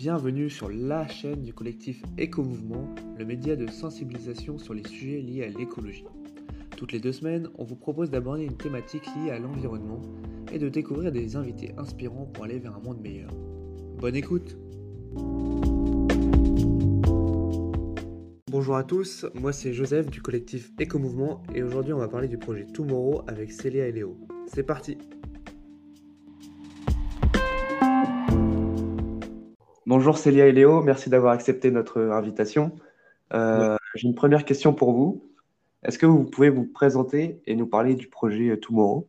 bienvenue sur la chaîne du collectif Éco-Mouvement, le média de sensibilisation sur les sujets liés à l'écologie. Toutes les deux semaines, on vous propose d'aborder une thématique liée à l'environnement et de découvrir des invités inspirants pour aller vers un monde meilleur. Bonne écoute Bonjour à tous, moi c'est Joseph du collectif Éco-Mouvement et aujourd'hui on va parler du projet Tomorrow avec Célia et Léo. C'est parti Bonjour Célia et Léo, merci d'avoir accepté notre invitation. Euh, j'ai une première question pour vous. Est-ce que vous pouvez vous présenter et nous parler du projet Tomorrow?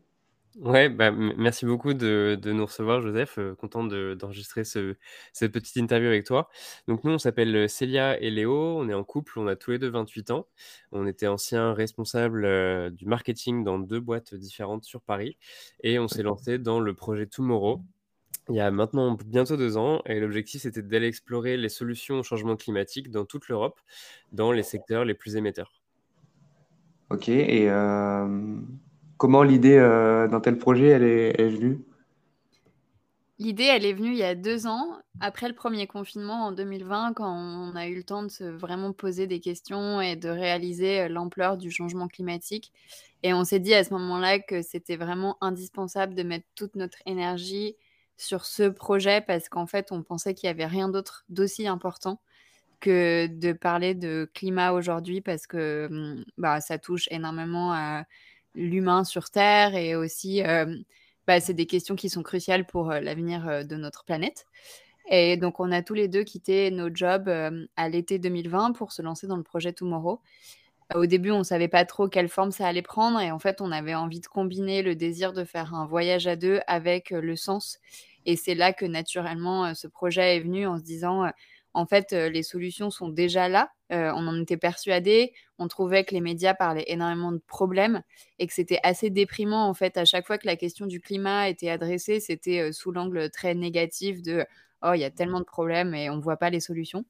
Ouais, bah, merci beaucoup de, nous recevoir, Joseph. Euh, content d'enregistrer cette petite interview avec toi. Donc, nous, on s'appelle Célia et Léo. On est en couple. On a tous les deux 28 ans. On était anciens responsables euh, du marketing dans deux boîtes différentes sur Paris. Et on s'est lancé dans le projet Tomorrow il y a maintenant bientôt deux ans, et l'objectif c'était d'aller explorer les solutions au changement climatique dans toute l'Europe, dans les secteurs les plus émetteurs. Ok, et euh, comment l'idée euh, d'un tel projet elle est, venue? L'idée, elle est venue il y a deux ans, après le premier confinement en 2020, quand on a eu le temps de se vraiment poser des questions et de réaliser euh, l'ampleur du changement climatique. Et on s'est dit à ce moment-là que c'était vraiment indispensable de mettre toute notre énergie sur ce projet parce qu'en fait, on pensait qu'il n'y avait rien d'autre d'aussi important que de parler de climat aujourd'hui parce que mmh, bah, ça touche énormément à l'humain sur Terre et aussi, bah, c'est des questions qui sont cruciales pour l'avenir de notre planète. Et donc, on a tous les deux quitté nos jobs à l'été 2020 pour se lancer dans le projet Tomorrow. Au début, on ne savait pas trop quelle forme ça allait prendre et en fait, on avait envie de combiner le désir de faire un voyage à deux avec le sens et c'est là que naturellement, ce projet est venu en se disant, en fait, les solutions sont déjà là. on en était persuadé. On trouvait que les médias parlaient énormément de problèmes et que c'était assez déprimant, en fait, à chaque fois que la question du climat était adressée, c'était sous l'angle très négatif de oh, il y a tellement de problèmes et on ne voit pas les solutions.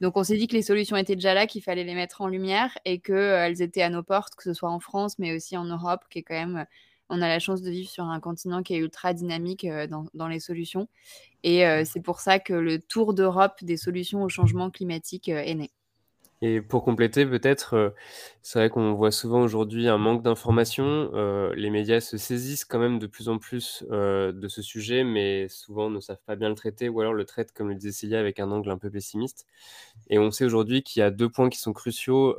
Donc on s'est dit que les solutions étaient déjà là, qu'il fallait les mettre en lumière et qu'elles étaient à nos portes, que ce soit en France, mais aussi en Europe, qui est quand même on a la chance de vivre sur un continent qui est ultra dynamique euh, dans, les solutions. Et euh, c'est pour ça que le tour d'Europe des solutions au changement climatique euh, est né. Et pour compléter, peut-être, c'est vrai qu'on voit souvent aujourd'hui un manque d'informations. les médias se saisissent quand même de plus en plus de ce sujet, mais souvent ne savent pas bien le traiter, ou alors le traitent, comme le disait Célia, avec un angle un peu pessimiste. Et on sait aujourd'hui qu'il y a deux points qui sont cruciaux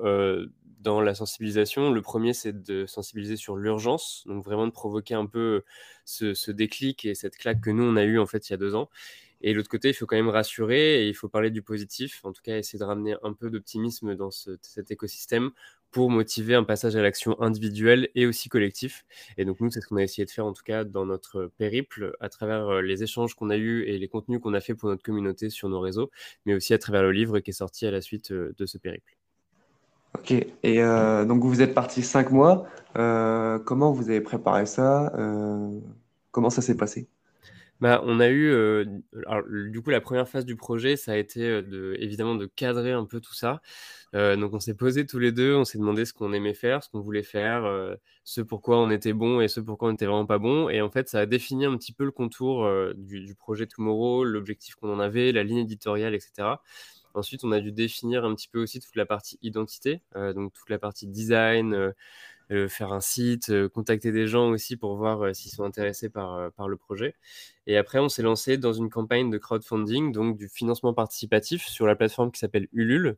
dans la sensibilisation. Le premier, c'est de sensibiliser sur l'urgence, donc vraiment de provoquer un peu ce, déclic et cette claque que nous, on a eu en fait il y a deux ans. Et l'autre côté, il faut quand même rassurer et il faut parler du positif, en tout cas essayer de ramener un peu d'optimisme dans cet écosystème pour motiver un passage à l'action individuelle et aussi collectif. Et donc nous, c'est ce qu'on a essayé de faire en tout cas dans notre périple, à travers euh, les échanges qu'on a eus et les contenus qu'on a fait pour notre communauté sur nos réseaux, mais aussi à travers le livre qui est sorti à la suite euh, de ce périple. Ok, et euh, donc vous êtes parti cinq mois. Euh, comment vous avez préparé ça euh, Comment ça s'est passé? Bah, on a eu, du coup, la première phase du projet, ça a été de, évidemment de cadrer un peu tout ça. donc, on s'est posé tous les deux, on s'est demandé ce qu'on aimait faire, ce qu'on voulait faire, ce pourquoi on était bon et ce pourquoi on n'était vraiment pas bon. Et en fait, ça a défini un petit peu le contour du, du, projet Tomorrow, l'objectif qu'on en avait, la ligne éditoriale, etc. Ensuite, on a dû définir un petit peu aussi toute la partie identité, euh, donc toute la partie design, euh, euh, faire un site, contacter des gens aussi pour voir s'ils sont intéressés par, par le projet. Et après, on s'est lancé dans une campagne de crowdfunding, donc du financement participatif sur la plateforme qui s'appelle Ulule.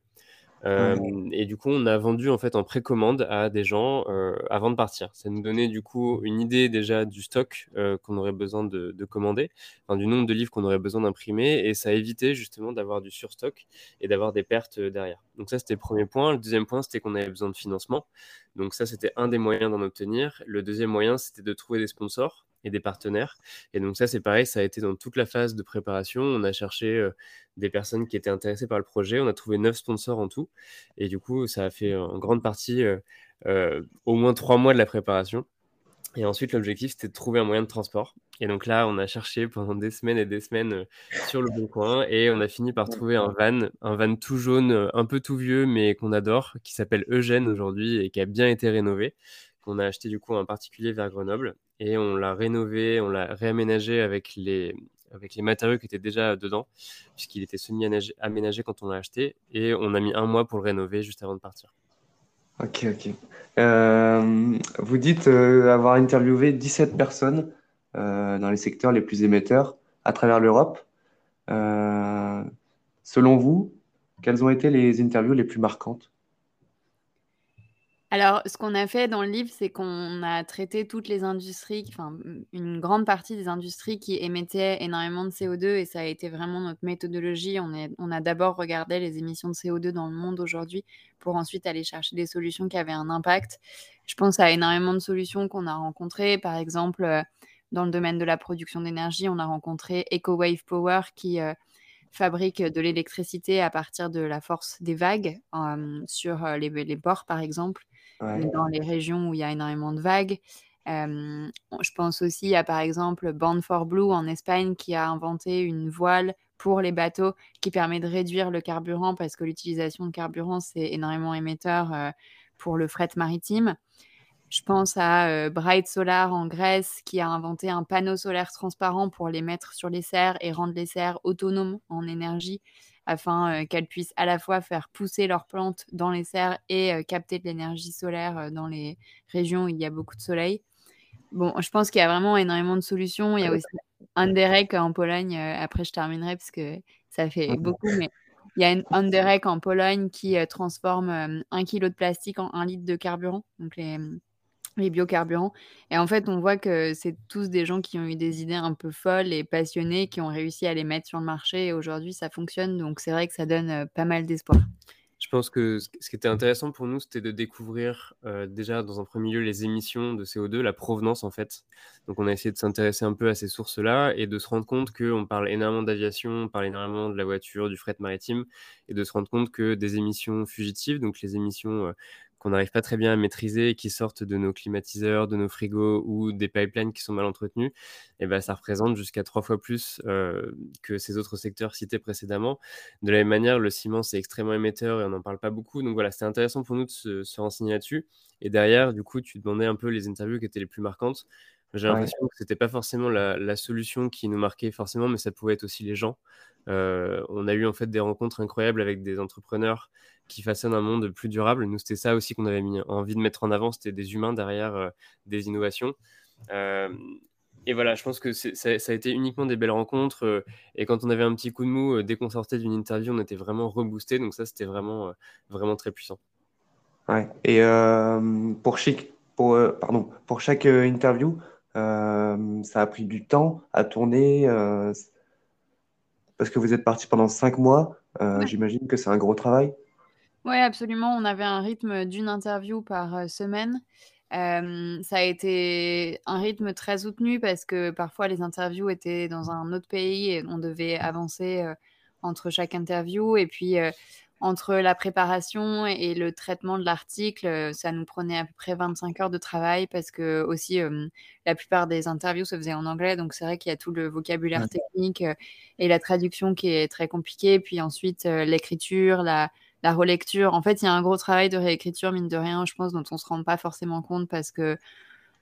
Euh, et du coup, on a vendu en fait en précommande à des gens euh, avant de partir. Ça nous donnait du coup une idée déjà du stock euh, qu'on aurait besoin de, commander, du nombre de livres qu'on aurait besoin d'imprimer, et ça évitait justement d'avoir du surstock et d'avoir des pertes derrière. Donc ça, c'était le premier point. Le deuxième point, c'était qu'on avait besoin de financement. Donc ça, c'était un des moyens d'en obtenir. Le deuxième moyen, c'était de trouver des sponsors et des partenaires. Et donc ça, c'est pareil, ça a été dans toute la phase de préparation. On a cherché euh, des personnes qui étaient intéressées par le projet. On a trouvé neuf sponsors en tout. Et du coup, ça a fait en grande partie euh, euh, au moins trois mois de la préparation. Et ensuite, l'objectif, c'était de trouver un moyen de transport. Et donc là, on a cherché pendant des semaines et des semaines sur le bon coin et on a fini par trouver un van, un van tout jaune, un peu tout vieux, mais qu'on adore, qui s'appelle Eugène aujourd'hui et qui a bien été rénové, qu'on a acheté du coup en particulier vers Grenoble et on l'a rénové, on l'a réaménagé avec les, avec les matériaux qui étaient déjà dedans, puisqu'il était semi-aménagé quand on l'a acheté, et on a mis un mois pour le rénover juste avant de partir. Ok, ok. Euh, vous dites euh, avoir interviewé 17 personnes dans les secteurs les plus émetteurs à travers l'Europe. selon vous, quelles ont été les interviews les plus marquantes? Alors, ce qu'on a fait dans le livre, c'est qu'on a traité toutes les industries, enfin, une grande partie des industries qui émettaient énormément de CO2 et ça a été vraiment notre méthodologie. On, a d'abord regardé les émissions de CO2 dans le monde aujourd'hui pour ensuite aller chercher des solutions qui avaient un impact. Je pense à énormément de solutions qu'on a rencontrées. Par exemple, euh, dans le domaine de la production d'énergie, on a rencontré EcoWave Power qui euh, fabrique de l'électricité à partir de la force des vagues euh, sur les, les ports, par exemple dans les régions où il y a énormément de vagues. je pense aussi à par exemple Band for Blue en Espagne qui a inventé une voile pour les bateaux qui permet de réduire le carburant parce que l'utilisation de carburant c'est énormément émetteur pour le fret maritime. Je pense à Bright Solar en Grèce qui a inventé un panneau solaire transparent pour les mettre sur les serres et rendre les serres autonomes en énergie afin qu'elles puissent à la fois faire pousser leurs plantes dans les serres et capter de l'énergie solaire dans les régions où il y a beaucoup de soleil. Bon, je pense qu'il y a vraiment énormément de solutions. Il y a aussi Underek en Pologne. après, je terminerai parce que ça fait beaucoup, mais il y a Underek en Pologne qui transforme un kilo de plastique en un litre de carburant. Donc les, les biocarburants. Et en fait, on voit que c'est tous des gens qui ont eu des idées un peu folles et passionnées, qui ont réussi à les mettre sur le marché. Et aujourd'hui, ça fonctionne. Donc, c'est vrai que ça donne euh, pas mal d'espoir. Je pense que ce qui était intéressant pour nous, c'était de découvrir euh, déjà dans un premier lieu les émissions de CO2, la provenance en fait. Donc on a essayé de s'intéresser un peu à ces sources-là et de se rendre compte qu'on parle énormément d'aviation, on parle énormément de la voiture, du fret maritime, et de se rendre compte que des émissions fugitives, donc les émissions euh, qu'on n'arrive pas très bien à maîtriser, qui sortent de nos climatiseurs, de nos frigos ou des pipelines qui sont mal entretenus, et eh ben, ça représente jusqu'à trois fois plus euh, que ces autres secteurs cités précédemment. De la même manière, le ciment, c'est extrêmement émetteur et on n'en parle pas beaucoup. Donc voilà, c'était intéressant pour nous de se, renseigner là-dessus. Et derrière, du coup, tu demandais un peu les interviews qui étaient les plus marquantes. J'ai l'impression que c'était pas forcément la, solution qui nous marquait forcément, mais ça pouvait être aussi les gens. Euh, on a eu en fait des rencontres incroyables avec des entrepreneurs qui façonnent un monde plus durable. Nous, c'était ça aussi qu'on avait mis envie de mettre en avant, c'était des humains derrière euh, des innovations. Euh, et voilà, je pense que ça, a été uniquement des belles rencontres. et quand on avait un petit coup de mou, dès qu'on sortait d'une interview, on était vraiment reboosté. Donc ça, c'était vraiment, vraiment très puissant. Ouais. Et pour, chic, pour, pardon, pour chaque interview, ça a pris du temps à tourner parce que vous êtes parti pendant cinq mois. J'imagine que c'est un gros travail. Oui, absolument. On avait un rythme d'une interview par semaine. ça a été un rythme très soutenu parce que parfois les interviews étaient dans un autre pays et on devait avancer entre chaque interview. Et puis, entre la préparation et le traitement de l'article, ça nous prenait à peu près 25 heures de travail parce que aussi la plupart des interviews se faisaient en anglais, donc c'est vrai qu'il y a tout le vocabulaire technique et la traduction qui est très compliquée, puis ensuite l'écriture, la, la relecture. En fait, il y a un gros travail de réécriture, mine de rien, je pense, dont on ne se rend pas forcément compte parce que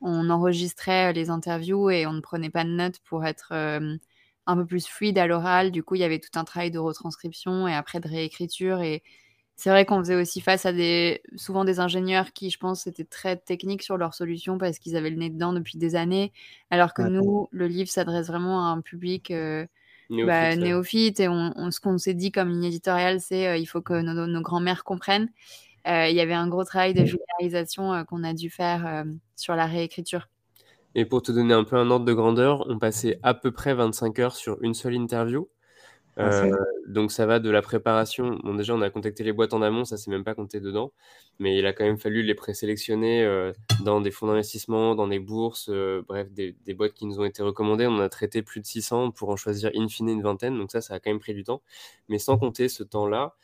on enregistrait les interviews et on ne prenait pas de notes pour être un peu plus fluide à l'oral. Du coup, il y avait tout un travail de retranscription et après de réécriture. Et c'est vrai qu'on faisait aussi face à des, souvent des ingénieurs qui, je pense, étaient très techniques sur leurs solutions parce qu'ils avaient le nez dedans depuis des années. Alors que nous, le livre s'adresse vraiment à un public euh, bah, néophyte. et on, ce qu'on s'est dit comme ligne éditoriale, c'est euh, il faut que nos, nos grands-mères comprennent. Euh, il y avait un gros travail de vulgarisation qu'on a dû faire sur la réécriture. Et pour te donner un peu un ordre de grandeur, on passait à peu près 25 heures sur une seule interview. Ah, euh, donc ça va de la préparation. Bon, déjà, on a contacté les boîtes en amont, ça s'est même pas compté dedans. Mais il a quand même fallu les présélectionner euh, dans des fonds d'investissement, dans des bourses, euh, bref, des, des, boîtes qui nous ont été recommandées. On a traité plus de 600 pour en choisir in fine une vingtaine. Donc ça, ça a quand même pris du temps. Mais sans compter ce temps-là,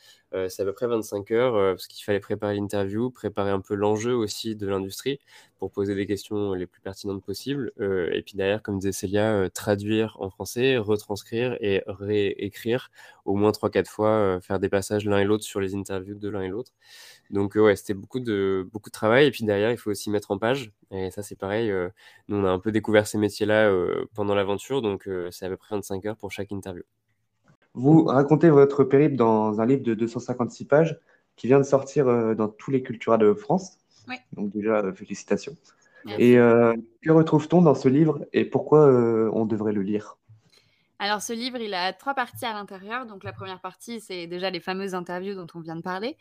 c'est à peu près 25 heures parce qu'il fallait préparer l'interview, préparer un peu l'enjeu aussi de l'industrie pour poser des questions les plus pertinentes possibles. et puis derrière, comme disait Célia, traduire en français, retranscrire et réécrire au moins 3-4 fois, faire des passages l'un et l'autre sur les interviews de l'un et l'autre. Donc ouais, c'était beaucoup de, beaucoup de travail. Et puis derrière, il faut aussi mettre en page. Et ça, c'est pareil. nous, on a un peu découvert ces métiers-là pendant l'aventure. Donc c'est à peu près 25 heures pour chaque interview. Vous racontez votre périple dans un livre de 256 pages qui vient de sortir euh, dans tous les Cultura de France. Oui. Donc déjà, euh, félicitations. Et euh, que retrouve-t-on dans ce livre et pourquoi on devrait le lire? Alors ce livre, il a trois parties à l'intérieur. Donc la première partie, c'est déjà les fameuses interviews dont on vient de parler.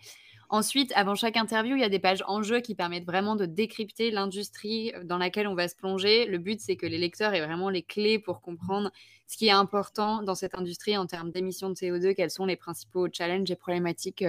Ensuite, avant chaque interview, il y a des pages en jeu qui permettent vraiment de décrypter l'industrie dans laquelle on va se plonger. Le but, c'est que les lecteurs aient vraiment les clés pour comprendre ce qui est important dans cette industrie en termes d'émissions de CO2, quels sont les principaux challenges et problématiques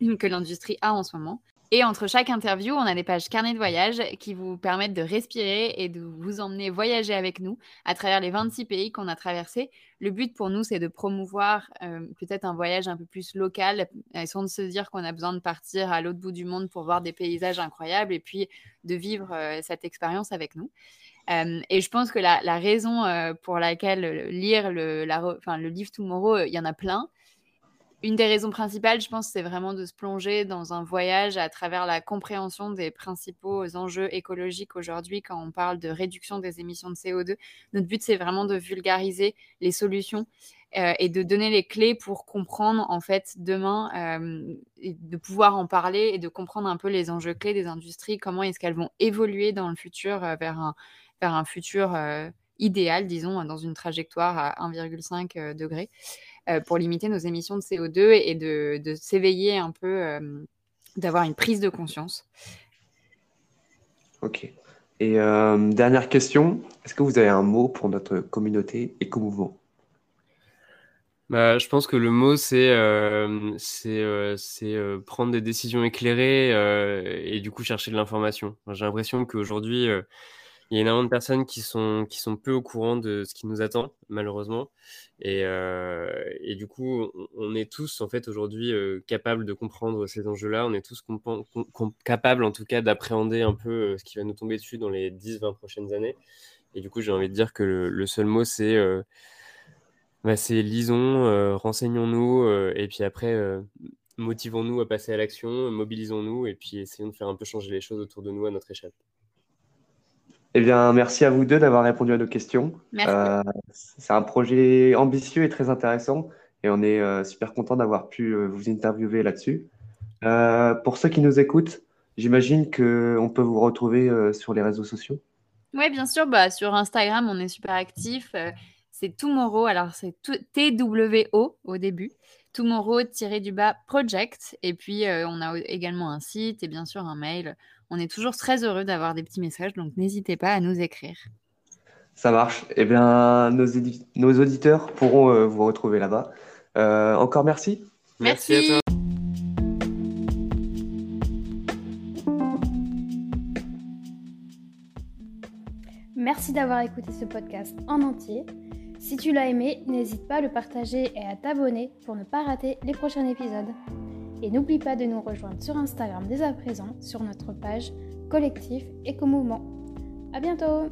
euh, que l'industrie a en ce moment. Et entre chaque interview, on a des pages carnet de voyage qui vous permettent de respirer et de vous emmener voyager avec nous à travers les 26 pays qu'on a traversés. Le but pour nous, c'est de promouvoir euh, peut-être un voyage un peu plus local, euh, sans se dire qu'on a besoin de partir à l'autre bout du monde pour voir des paysages incroyables et puis de vivre cette expérience avec nous et je pense que la, raison pour laquelle lire le, le livre Tomorrow, il y en a plein. Une des raisons principales, je pense, c'est vraiment de se plonger dans un voyage à travers la compréhension des principaux enjeux écologiques aujourd'hui quand on parle de réduction des émissions de CO2. Notre but, c'est vraiment de vulgariser les solutions et de donner les clés pour comprendre, en fait, demain, et de pouvoir en parler et de comprendre un peu les enjeux clés des industries, comment est-ce qu'elles vont évoluer dans le futur vers un, vers un futur euh, idéal, disons, dans une trajectoire à 1,5 euh, degré, euh, pour limiter nos émissions de CO2 et de, s'éveiller un peu, d'avoir une prise de conscience. Ok. Et dernière question, est-ce que vous avez un mot pour notre communauté éco-mouvement? Bah, je pense que le mot, c'est c'est prendre des décisions éclairées et du coup chercher de l'information. J'ai l'impression qu'aujourd'hui, il y a énormément de personnes qui sont, qui sont peu au courant de ce qui nous attend, malheureusement. Et, euh, et du coup, on, est tous, en fait, aujourd'hui, euh, capables de comprendre ces enjeux-là. On est tous capables, en tout cas, d'appréhender un peu euh, ce qui va nous tomber dessus dans les 10-20 prochaines années. Et du coup, j'ai envie de dire que le, seul mot, c'est bah, lisons, renseignons-nous, et puis après, motivons-nous à passer à l'action, mobilisons-nous, et puis essayons de faire un peu changer les choses autour de nous à notre échelle. Eh bien, merci à vous deux d'avoir répondu à nos questions. Euh, c'est un projet ambitieux et très intéressant et on est euh, super content d'avoir pu euh, vous interviewer là-dessus. pour ceux qui nous écoutent, j'imagine qu'on peut vous retrouver sur les réseaux sociaux. Oui, bien sûr. Bah, sur Instagram, on est super actif. c'est Tomorrow, alors c'est T-W-O au début. Tomorrow-du-bas project. Et puis, on a également un site et bien sûr un mail on est toujours très heureux d'avoir des petits messages, donc n'hésitez pas à nous écrire. Ça marche. Eh bien, nos, auditeurs pourront euh, vous retrouver là-bas. Euh, encore merci. Merci. à toi. Merci d'avoir écouté ce podcast en entier. Si tu l'as aimé, n'hésite pas à le partager et à t'abonner pour ne pas rater les prochains épisodes. Et n'oublie pas de nous rejoindre sur Instagram dès à présent sur notre page Collectif Éco-Mouvement. À bientôt!